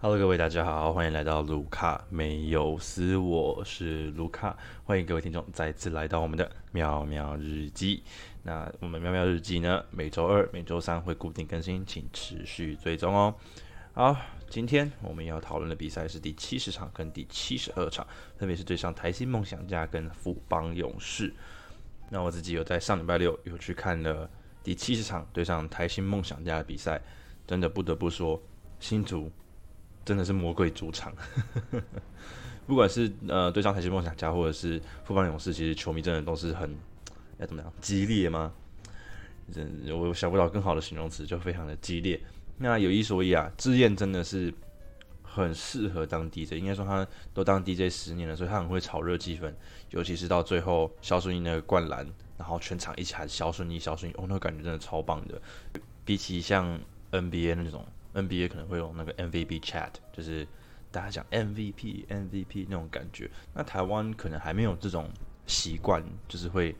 Hello，各位大家好，欢迎来到卢卡没有死，我是卢卡，欢迎各位听众再次来到我们的妙妙日记。那我们妙妙日记呢，每周二、每周三会固定更新，请持续追踪哦。好，今天我们要讨论的比赛是第七十场跟第七十二场，分别是对上台新梦想家跟富邦勇士。那我自己有在上礼拜六有去看了第七十场对上台新梦想家的比赛，真的不得不说，新竹。真的是魔鬼主场，不管是呃对上台新梦想家，或者是富邦勇士，其实球迷真的都是很要怎么样激烈吗？真我想不到更好的形容词，就非常的激烈。那有一说一啊，志燕真的是很适合当 DJ，应该说他都当 DJ 十年了，所以他很会炒热气氛，尤其是到最后肖顺义那个灌篮，然后全场一起喊肖顺义，肖顺义，哦，那个感觉真的超棒的，比起像 NBA 那种。NBA 可能会用那个 MVP chat，就是大家讲 MVP MVP 那种感觉。那台湾可能还没有这种习惯，就是会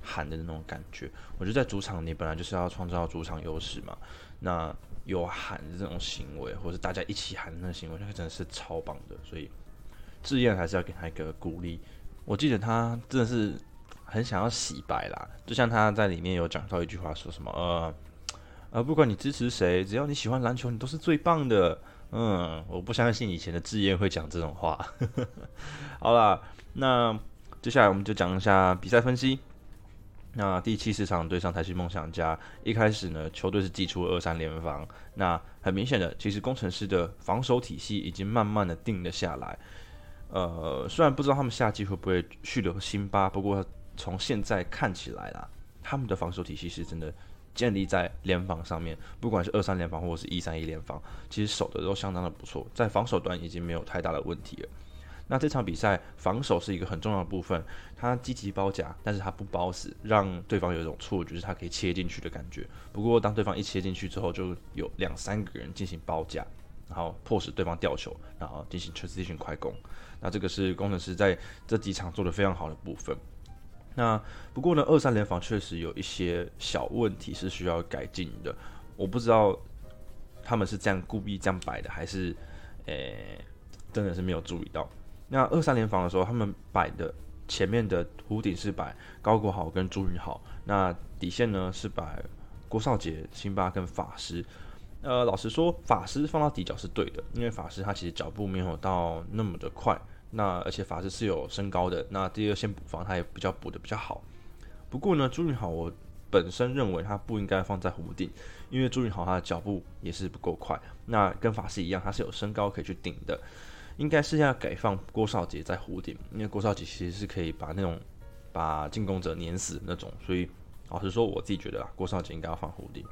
喊的那种感觉。我觉得在主场你本来就是要创造主场优势嘛。那有喊的这种行为，或者大家一起喊的那个行为，那个真的是超棒的。所以志燕还是要给他一个鼓励。我记得他真的是很想要洗白啦，就像他在里面有讲到一句话，说什么呃。啊不管你支持谁，只要你喜欢篮球，你都是最棒的。嗯，我不相信以前的志燕会讲这种话。好啦，那接下来我们就讲一下比赛分析。那第七十场对上台新梦想家，一开始呢，球队是祭出二三联防。那很明显的，其实工程师的防守体系已经慢慢的定了下来。呃，虽然不知道他们夏季会不会续留辛巴，不过从现在看起来啦，他们的防守体系是真的。建立在联防上面，不管是二三联防或者是一三一联防，其实守的都相当的不错，在防守端已经没有太大的问题了。那这场比赛防守是一个很重要的部分，他积极包夹，但是他不包死，让对方有一种错觉，是他可以切进去的感觉。不过当对方一切进去之后，就有两三个人进行包夹，然后迫使对方掉球，然后进行 transition 快攻。那这个是工程师在这几场做的非常好的部分。那不过呢，二三联防确实有一些小问题是需要改进的。我不知道他们是这样故意这样摆的，还是诶真的是没有注意到。那二三联防的时候，他们摆的前面的弧顶是摆高国豪跟朱云豪，那底线呢是摆郭少杰、辛巴跟法师。呃，老实说，法师放到底角是对的，因为法师他其实脚步没有到那么的快。那而且法师是有身高的，那第二线补防他也比较补的比较好。不过呢，朱云豪我本身认为他不应该放在弧顶，因为朱云豪他的脚步也是不够快。那跟法师一样，他是有身高可以去顶的，应该是要改放郭少杰在弧顶，因为郭少杰其实是可以把那种把进攻者碾死那种。所以老实说，我自己觉得啊，郭少杰应该要放弧顶。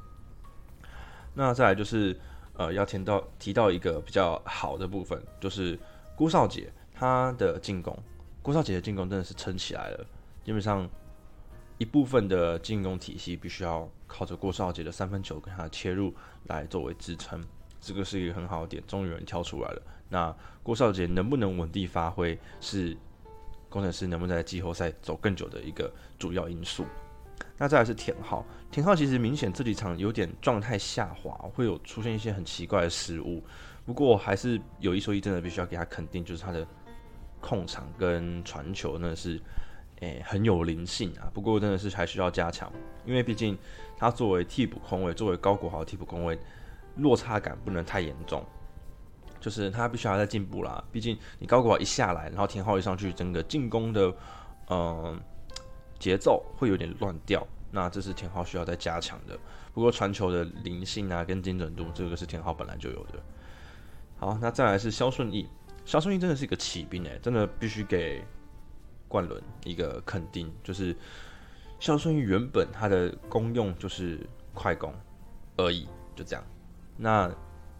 那再来就是呃，要提到提到一个比较好的部分，就是郭少杰。他的进攻，郭少杰的进攻真的是撑起来了。基本上一部分的进攻体系必须要靠着郭少杰的三分球跟他的切入来作为支撑，这个是一个很好的点。终于有人跳出来了。那郭少杰能不能稳定发挥，是工程师能不能在季后赛走更久的一个主要因素。那再来是田浩，田浩其实明显这几场有点状态下滑，会有出现一些很奇怪的失误。不过还是有一说一，真的必须要给他肯定，就是他的。控场跟传球那是，诶很有灵性啊。不过真的是还需要加强，因为毕竟他作为替补空位，作为高国豪替补空位，落差感不能太严重。就是他必须要再进步啦。毕竟你高国豪一下来，然后田浩一上去，整个进攻的嗯节奏会有点乱掉。那这是田浩需要再加强的。不过传球的灵性啊跟精准度，这个是田浩本来就有的。好，那再来是肖顺义。肖顺义真的是一个骑兵诶，真的必须给冠伦一个肯定。就是肖顺义原本他的功用就是快攻而已，就这样。那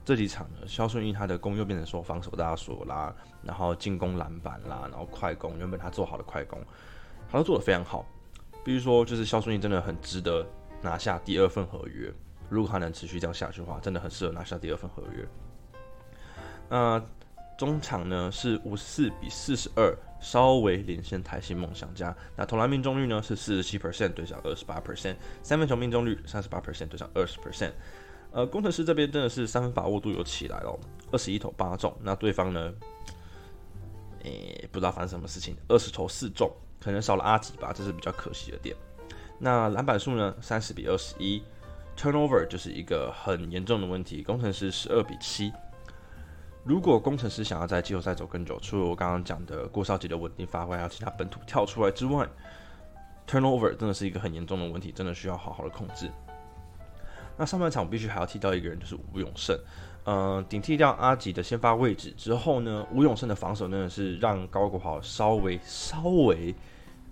这几场呢，肖顺义他的功又变成说防守大锁啦，然后进攻篮板啦，然后快攻，原本他做好的快攻，他都做得非常好。比如说，就是肖顺义真的很值得拿下第二份合约。如果他能持续这样下去的话，真的很适合拿下第二份合约。那。中场呢是五十四比四十二，稍微领先台新梦想家。那投篮命中率呢是四十七 percent 对上二十八 percent，三分球命中率三十八 percent 对上二十 percent。呃，工程师这边真的是三分把握度有起来了，二十一投八中。那对方呢，诶，不知道发生什么事情，二十投四中，可能少了阿吉吧，这是比较可惜的点。那篮板数呢，三十比二十一，turnover 就是一个很严重的问题，工程师十二比七。如果工程师想要在季后赛走更久，除了我刚刚讲的郭少杰的稳定发挥，还有其他本土跳出来之外，turnover 真的是一个很严重的问题，真的需要好好的控制。那上半场我必须还要提到一个人，就是吴永胜。嗯，顶替掉阿吉的先发位置之后呢，吴永胜的防守真的是让高国豪稍微稍微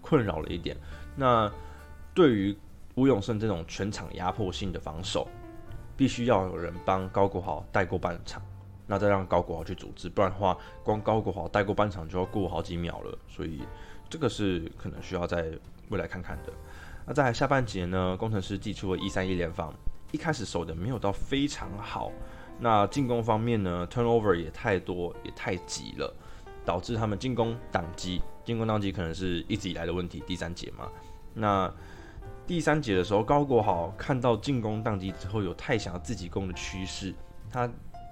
困扰了一点。那对于吴永胜这种全场压迫性的防守，必须要有人帮高国豪带过半场，那再让高国豪去组织，不然的话，光高国豪带过半场就要过好几秒了。所以这个是可能需要在未来看看的。那在下半节呢，工程师祭出了一三一联防。一开始守的没有到非常好，那进攻方面呢，turnover 也太多，也太急了，导致他们进攻宕机。进攻宕机可能是一直以来的问题。第三节嘛，那第三节的时候，高国豪看到进攻宕机之后，有太想要自己攻的趋势，他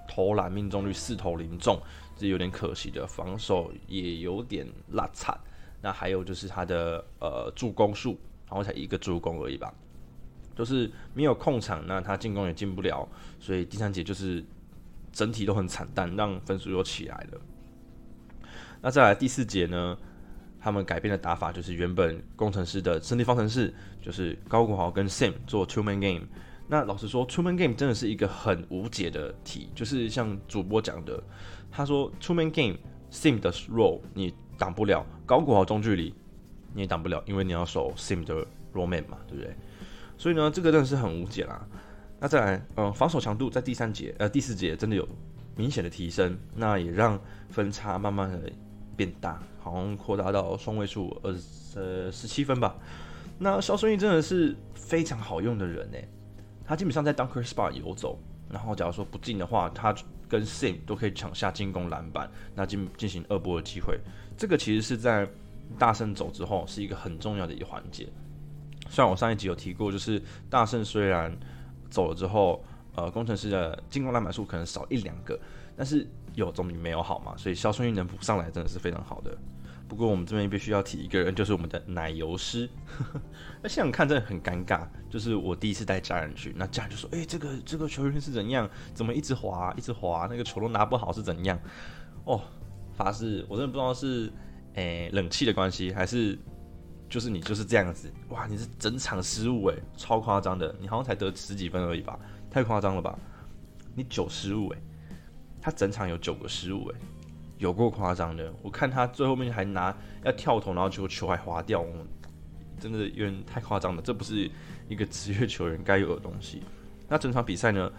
投篮命中率四投零中，是有点可惜的。防守也有点拉惨。那还有就是他的呃助攻数，然后才一个助攻而已吧。就是没有控场，那他进攻也进不了，所以第三节就是整体都很惨淡，让分数又起来了。那再来第四节呢？他们改变的打法就是原本工程师的胜利方程式，就是高国豪跟 Sam 做 Two Man Game。那老实说出门 Game 真的是一个很无解的题，就是像主播讲的，他说出门 Game sim 的 role 你挡不了，高谷豪中距离你也挡不了，因为你要守 sim 的 role man 嘛，对不对？所以呢，这个真的是很无解啦。那再来，嗯，防守强度在第三节、呃第四节真的有明显的提升，那也让分差慢慢的变大，好像扩大到双位数，呃呃十七分吧。那肖顺义真的是非常好用的人呢，他基本上在 dunker spot 游走，然后假如说不进的话，他跟 Sim 都可以抢下进攻篮板，那进进行二波的机会。这个其实是在大圣走之后是一个很重要的一个环节。虽然我上一集有提过，就是大圣虽然走了之后，呃，工程师的进攻篮板数可能少一两个，但是有总比没有好嘛。所以肖顺义能补上来，真的是非常好的。不过我们这边必须要提一个人，就是我们的奶油师。那现场看真的很尴尬，就是我第一次带家人去，那家人就说：“哎，这个这个球员是怎样？怎么一直滑，一直滑？那个球都拿不好是怎样？”哦，发誓，我真的不知道是诶冷气的关系还是。就是你就是这样子，哇！你是整场失误诶，超夸张的。你好像才得十几分而已吧，太夸张了吧？你九失误诶，他整场有九个失误诶，有够夸张的。我看他最后面还拿要跳投，然后结果球还滑掉，真的有点太夸张了。这不是一个职业球员该有的东西。那整场比赛呢，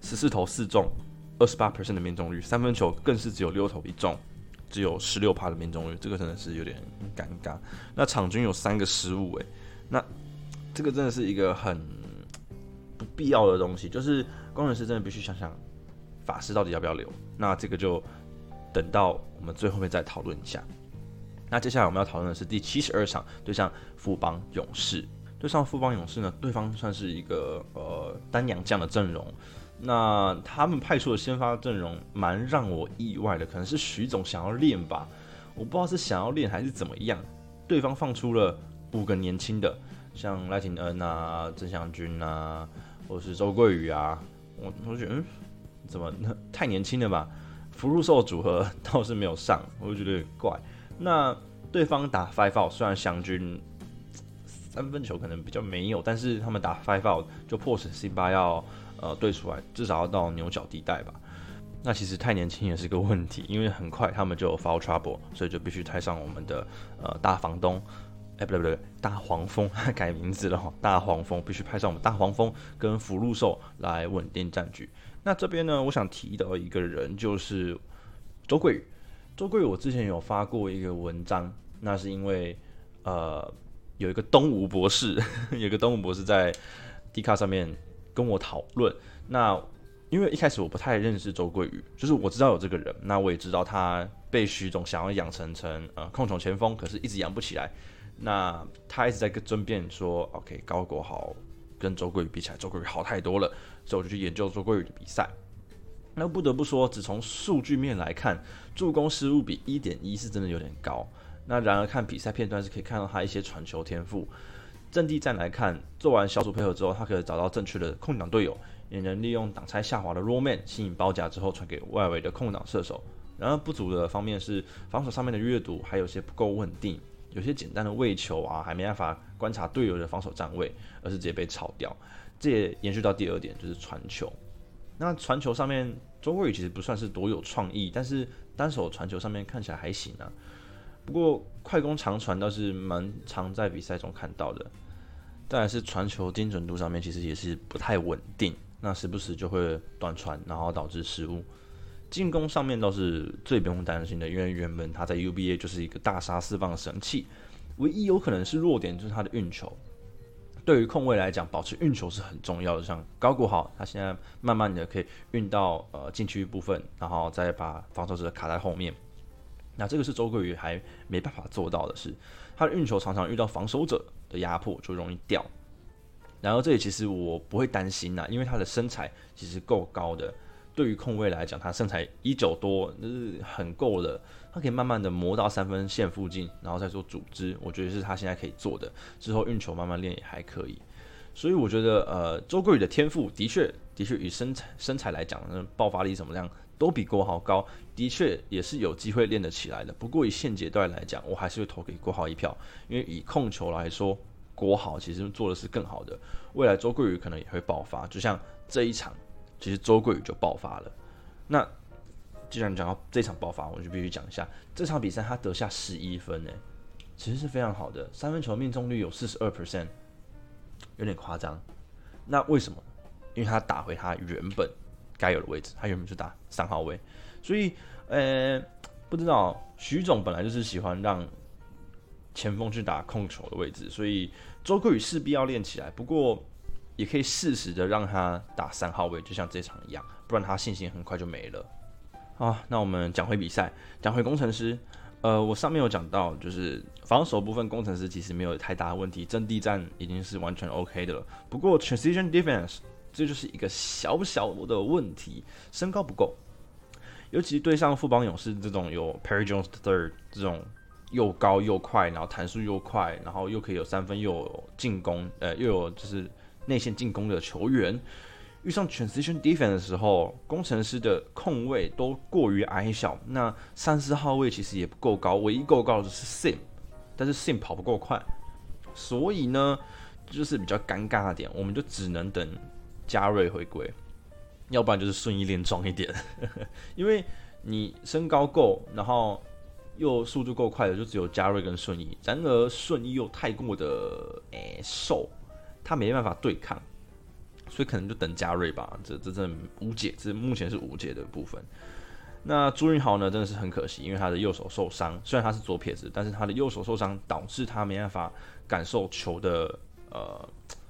十四投四中，二十八 percent 的命中率，三分球更是只有六投一中。只有十六趴的命中率，这个真的是有点尴尬。那场均有三个失误，诶，那这个真的是一个很不必要的东西。就是工程师真的必须想想，法师到底要不要留？那这个就等到我们最后面再讨论一下。那接下来我们要讨论的是第七十二场对上富邦勇士，对上富邦勇士呢，对方算是一个呃单阳将的阵容。那他们派出的先发阵容蛮让我意外的，可能是徐总想要练吧，我不知道是想要练还是怎么样。对方放出了五个年轻的，像赖廷恩啊、郑祥军啊，或是周桂宇啊，我我觉得嗯，怎么太年轻了吧？福禄寿组合 倒是没有上，我就觉得有点怪。那对方打 five out，虽然祥军三分球可能比较没有，但是他们打 five out 就迫使辛巴要。呃，对出来至少要到牛角地带吧。那其实太年轻也是个问题，因为很快他们就 foul trouble，所以就必须派上我们的呃大房东，哎，不对不对，大黄蜂 改名字了哈，大黄蜂必须派上我们大黄蜂跟福禄寿来稳定战局。那这边呢，我想提到一个人就是周桂宇。周桂宇，我之前有发过一个文章，那是因为呃有一个东吴博士，有个东吴博士在 D 卡上面。跟我讨论，那因为一开始我不太认识周桂宇，就是我知道有这个人，那我也知道他被徐总想要养成成呃控球前锋，可是一直养不起来。那他一直在跟争辩说，OK 高国豪跟周桂宇比起来，周桂宇好太多了，所以我就去研究周桂宇的比赛。那不得不说，只从数据面来看，助攻失误比一点一是真的有点高。那然而看比赛片段是可以看到他一些传球天赋。阵地战来看，做完小组配合之后，他可以找到正确的空档队友，也能利用挡拆下滑的 Roman 吸引包夹之后传给外围的空档射手。然而不足的方面是防守上面的阅读还有些不够稳定，有些简单的位球啊还没办法观察队友的防守站位，而是直接被炒掉。这也延续到第二点，就是传球。那传球上面，周国宇其实不算是多有创意，但是单手传球上面看起来还行啊。不过快攻长传倒是蛮常在比赛中看到的。再来是传球精准度上面，其实也是不太稳定，那时不时就会断传，然后导致失误。进攻上面倒是最不用担心的，因为原本他在 UBA 就是一个大杀四方的神器，唯一有可能是弱点就是他的运球。对于控卫来讲，保持运球是很重要的。像高国豪，他现在慢慢的可以运到呃禁区部分，然后再把防守者卡在后面。那这个是周桂宇还没办法做到的事，他的运球常常遇到防守者的压迫就容易掉。然后这里其实我不会担心呐，因为他的身材其实够高的。对于控卫来讲，他身材一九多，那是很够的。他可以慢慢的磨到三分线附近，然后再做组织。我觉得是他现在可以做的。之后运球慢慢练也还可以。所以我觉得，呃，周桂宇的天赋的确，的确与身材身材来讲，那爆发力怎么样都比郭豪高，的确也是有机会练得起来的。不过以现阶段来讲，我还是会投给郭豪一票，因为以控球来说，郭豪其实做的是更好的。未来周桂宇可能也会爆发，就像这一场。其实周桂宇就爆发了。那既然讲到这场爆发，我就必须讲一下这场比赛他得下十一分呢，其实是非常好的，三分球命中率有四十二 percent，有点夸张。那为什么？因为他打回他原本该有的位置，他原本就打三号位，所以呃，不知道徐总本来就是喜欢让前锋去打控球的位置，所以周桂宇势必要练起来。不过。也可以适时的让他打三号位，就像这场一样，不然他信心很快就没了。啊，那我们讲回比赛，讲回工程师。呃，我上面有讲到，就是防守部分，工程师其实没有太大的问题，阵地战已经是完全 OK 的了。不过 transition defense 这就是一个小小的问题，身高不够，尤其对上富邦勇士这种有 Perry Jones third 这种又高又快，然后弹速又快，然后又可以有三分又有进攻，呃，又有就是。内线进攻的球员。遇上 transition defense 的时候，工程师的控位都过于矮小，那三四号位其实也不够高，唯一够高的是 Sim，但是 Sim 跑不够快，所以呢，就是比较尴尬的点，我们就只能等加瑞回归，要不然就是顺义练壮一点，因为你身高够，然后又速度够快的，就只有加瑞跟顺义，然而顺义又太过的诶瘦。他没办法对抗，所以可能就等加瑞吧。这这真无解，这目前是无解的部分。那朱云豪呢，真的是很可惜，因为他的右手受伤。虽然他是左撇子，但是他的右手受伤导致他没办法感受球的呃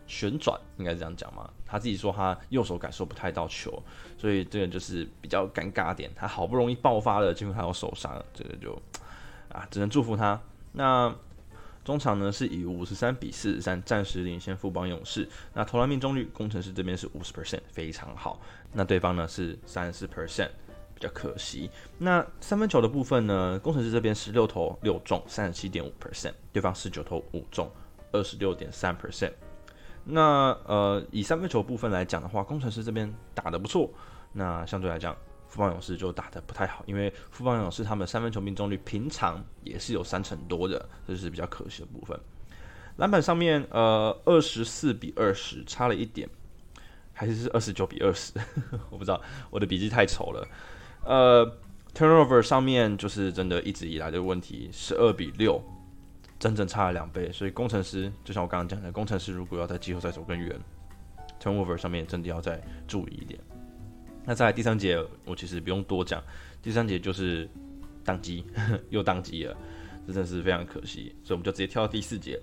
旋转，应该这样讲嘛。他自己说他右手感受不太到球，所以这个就是比较尴尬点。他好不容易爆发了，结果他又受伤，这个就啊，只能祝福他。那。中场呢是以五十三比四十三暂时领先富邦勇士。那投篮命中率，工程师这边是五十 percent，非常好。那对方呢是三十四 percent，比较可惜。那三分球的部分呢，工程师这边十六投六中，三十七点五 percent，对方十九投五中，二十六点三 percent。那呃，以三分球部分来讲的话，工程师这边打得不错。那相对来讲。富邦勇士就打得不太好，因为富邦勇士他们三分球命中率平常也是有三成多的，这是比较可惜的部分。篮板上面，呃，二十四比二十，差了一点，还是是二十九比二十，我不知道，我的笔记太丑了。呃，turnover 上面就是真的一直以来的问题，十二比六，整整差了两倍。所以工程师，就像我刚刚讲的，工程师如果要在季后赛走更远，turnover 上面真的要再注意一点。那在第三节，我其实不用多讲，第三节就是宕机，又宕机了，这真的是非常可惜，所以我们就直接跳到第四节。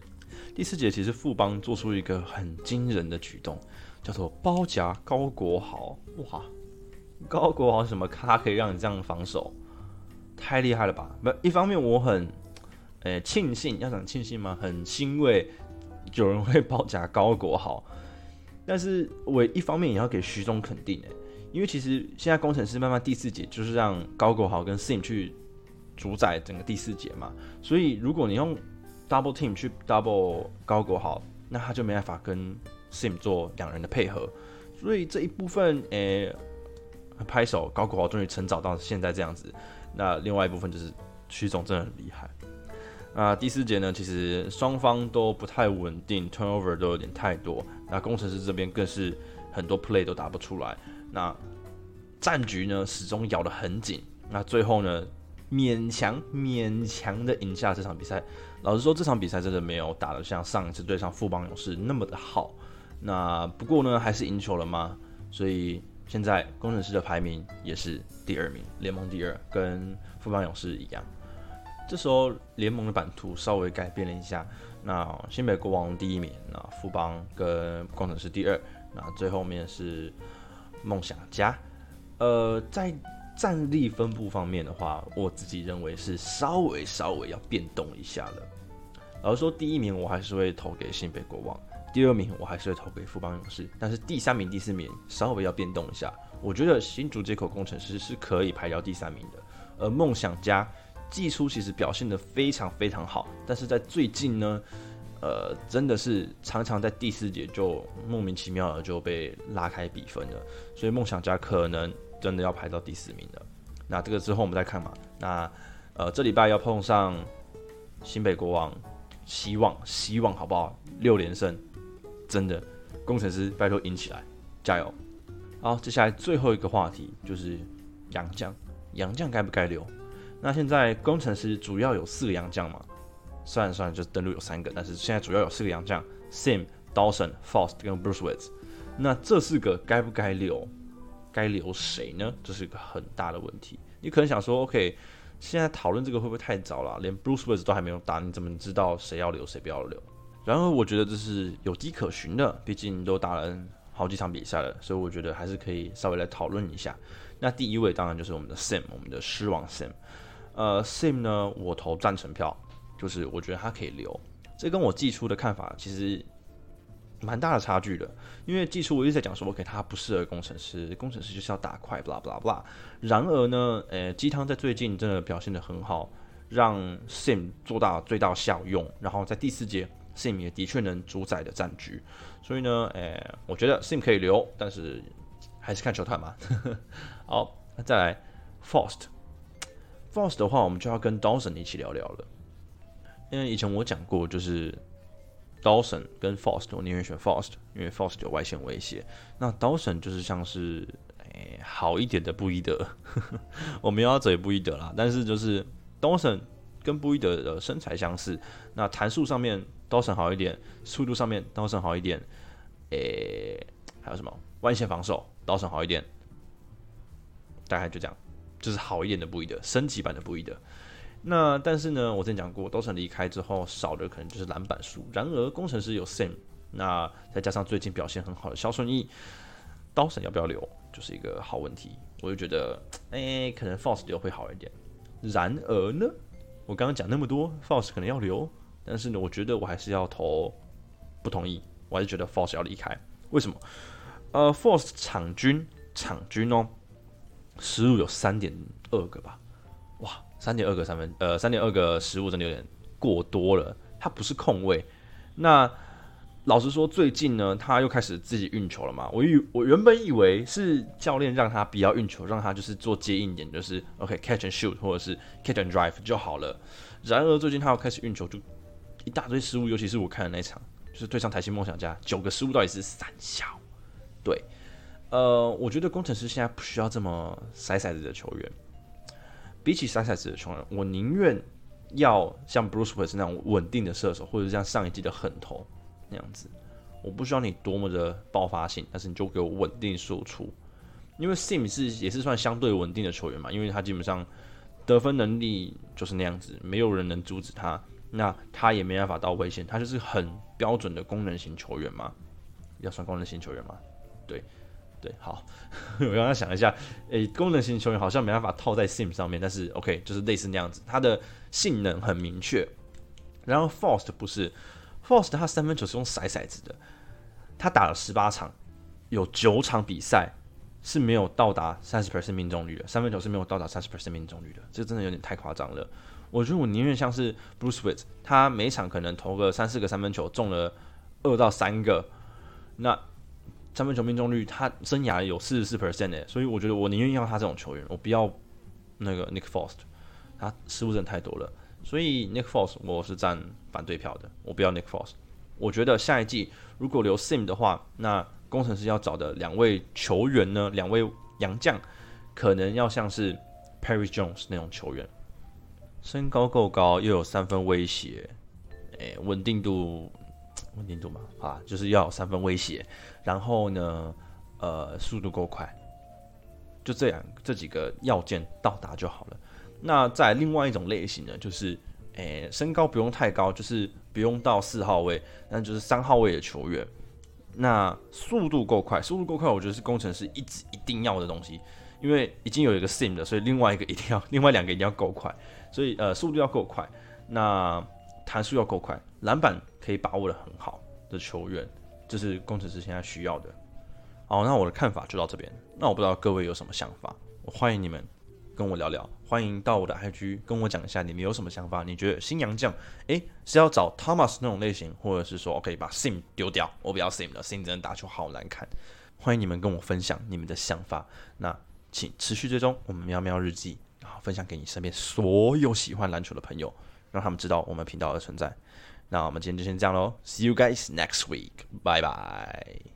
第四节其实富邦做出一个很惊人的举动，叫做包夹高国豪，哇，高国豪什么咖可以让你这样防守，太厉害了吧？不，一方面我很，诶庆幸，要讲庆幸吗？很欣慰有人会包夹高国豪。但是我一方面也要给徐总肯定诶，因为其实现在工程师慢慢第四节就是让高狗豪跟 Sim 去主宰整个第四节嘛，所以如果你用 Double Team 去 Double 高狗豪，那他就没办法跟 Sim 做两人的配合，所以这一部分诶，拍手高狗豪终于成长到现在这样子，那另外一部分就是徐总真的很厉害。那第四节呢，其实双方都不太稳定，turnover 都有点太多。那工程师这边更是很多 play 都打不出来。那战局呢，始终咬得很紧。那最后呢，勉强勉强的赢下这场比赛。老实说，这场比赛真的没有打得像上一次对上富邦勇士那么的好。那不过呢，还是赢球了吗？所以现在工程师的排名也是第二名，联盟第二，跟富邦勇士一样。这时候联盟的版图稍微改变了一下，那新北国王第一名，那富邦跟工程师第二，那最后面是梦想家。呃，在战力分布方面的话，我自己认为是稍微稍微要变动一下了。老实说，第一名我还是会投给新北国王，第二名我还是会投给富邦勇士，但是第三名、第四名稍微要变动一下。我觉得新竹接口工程师是可以排到第三名的，而梦想家。季初其实表现的非常非常好，但是在最近呢，呃，真的是常常在第四节就莫名其妙的就被拉开比分了，所以梦想家可能真的要排到第四名了。那这个之后我们再看嘛。那呃，这礼拜要碰上新北国王，希望希望好不好？六连胜，真的，工程师拜托赢起来，加油！好，接下来最后一个话题就是杨将，杨将该不该留？那现在工程师主要有四个洋将嘛？算了算了，就登录有三个，但是现在主要有四个洋将：Sim、Dawson、Faust 跟 Bruce Woods。那这四个该不该留？该留谁呢？这是一个很大的问题。你可能想说，OK，现在讨论这个会不会太早了？连 Bruce Woods 都还没有打，你怎么知道谁要留谁不要留？然而，我觉得这是有迹可循的，毕竟都打了好几场比赛了，所以我觉得还是可以稍微来讨论一下。那第一位当然就是我们的 Sim，我们的狮王 Sim。呃，Sim 呢，我投赞成票，就是我觉得他可以留。这跟我寄出的看法其实蛮大的差距的，因为寄出我一直在讲说，OK，他不适合工程师，工程师就是要打快，blah blah blah。然而呢，呃，鸡汤在最近真的表现的很好，让 Sim 做到最大效用，然后在第四节，Sim 也的确能主宰的战局。所以呢，呃，我觉得 Sim 可以留，但是还是看球团嘛。好，那再来 Faust。Force 的话，我们就要跟 Dawson 一起聊聊了。因为以前我讲过，就是 Dawson 跟 Faust，我宁愿选 Faust，因为 Faust 有外线威胁。那 Dawson 就是像是诶好一点的布伊德，我们要嘴布伊德啦。但是就是 Dawson 跟布伊德的身材相似，那弹速上面 Dawson 好一点，速度上面 Dawson 好一点，诶还有什么外线防守 Dawson 好一点，大概就这样。就是好一点的布伊德，升级版的布伊德。那但是呢，我之前讲过，都城离开之后少的可能就是篮板数。然而工程师有 Sam，那再加上最近表现很好的肖顺义，刀神要不要留，就是一个好问题。我就觉得，哎，可能 Force 留会好一点。然而呢，我刚刚讲那么多，Force 可能要留，但是呢，我觉得我还是要投不同意，我还是觉得 Force 要离开。为什么？呃，Force 场均场均哦。失误有三点二个吧，三点二个三分，呃，三点二个失误真的有点过多了。他不是控位，那老实说，最近呢，他又开始自己运球了嘛。我以我原本以为是教练让他不要运球，让他就是做接应点，就是 OK catch and shoot 或者是 catch and drive 就好了。然而最近他又开始运球，就一大堆失误，尤其是我看的那场，就是对上台新梦想家，九个失误到底是三小，对。呃，我觉得工程师现在不需要这么塞塞子的球员。比起筛骰子的球员，我宁愿要像 Bruce w i l s 那种稳定的射手，或者像上一季的狠头那样子。我不需要你多么的爆发性，但是你就给我稳定输出。因为 Sim 是也是算相对稳定的球员嘛，因为他基本上得分能力就是那样子，没有人能阻止他。那他也没办法到危险，他就是很标准的功能型球员嘛。要算功能型球员嘛？对。对，好，我刚刚想一下，诶，功能型球员好像没办法套在 Sim 上面，但是 OK，就是类似那样子，它的性能很明确。然后 Faust 不是，Faust 他三分球是用骰骰子的，他打了十八场，有九场比赛是没有到达三十 percent 命中率的，三分球是没有到达三十 percent 命中率的，这真的有点太夸张了。我觉得我宁愿像是 Bruce Wit，他每场可能投个三四个三分球，中了二到三个，那三分球命中率他生涯有四十四 percent 诶，所以我觉得我宁愿要他这种球员，我不要那个 Nick Fost，他失误真的太多了，所以 Nick Fost 我是占反对票的，我不要 Nick Fost。我觉得下一季如果留 Sim 的话，那工程师要找的两位球员呢，两位洋将可能要像是 Perry Jones 那种球员。身高够高，又有三分威胁，诶，稳定度，稳定度嘛，啊，就是要三分威胁。然后呢，呃，速度够快，就这样这几个要件到达就好了。那在另外一种类型呢，就是诶，身高不用太高，就是不用到四号位，那就是三号位的球员。那速度够快，速度够快，我觉得是工程师一直一定要的东西，因为已经有一个 sim 的，所以另外一个一定要，另外两个一定要够快。所以呃，速度要够快，那弹速要够快，篮板可以把握的很好的球员，这是工程师现在需要的。好，那我的看法就到这边。那我不知道各位有什么想法，我欢迎你们跟我聊聊，欢迎到我的 IG 跟我讲一下你们有什么想法。你觉得新洋将诶是要找 Thomas 那种类型，或者是说 OK 把 Sim 丢掉，我不要 Sim 了，Sim 真的打球好难看。欢迎你们跟我分享你们的想法。那请持续追踪我们喵喵日记。然后分享给你身边所有喜欢篮球的朋友，让他们知道我们频道的存在。那我们今天就先这样喽，See you guys next week，拜拜。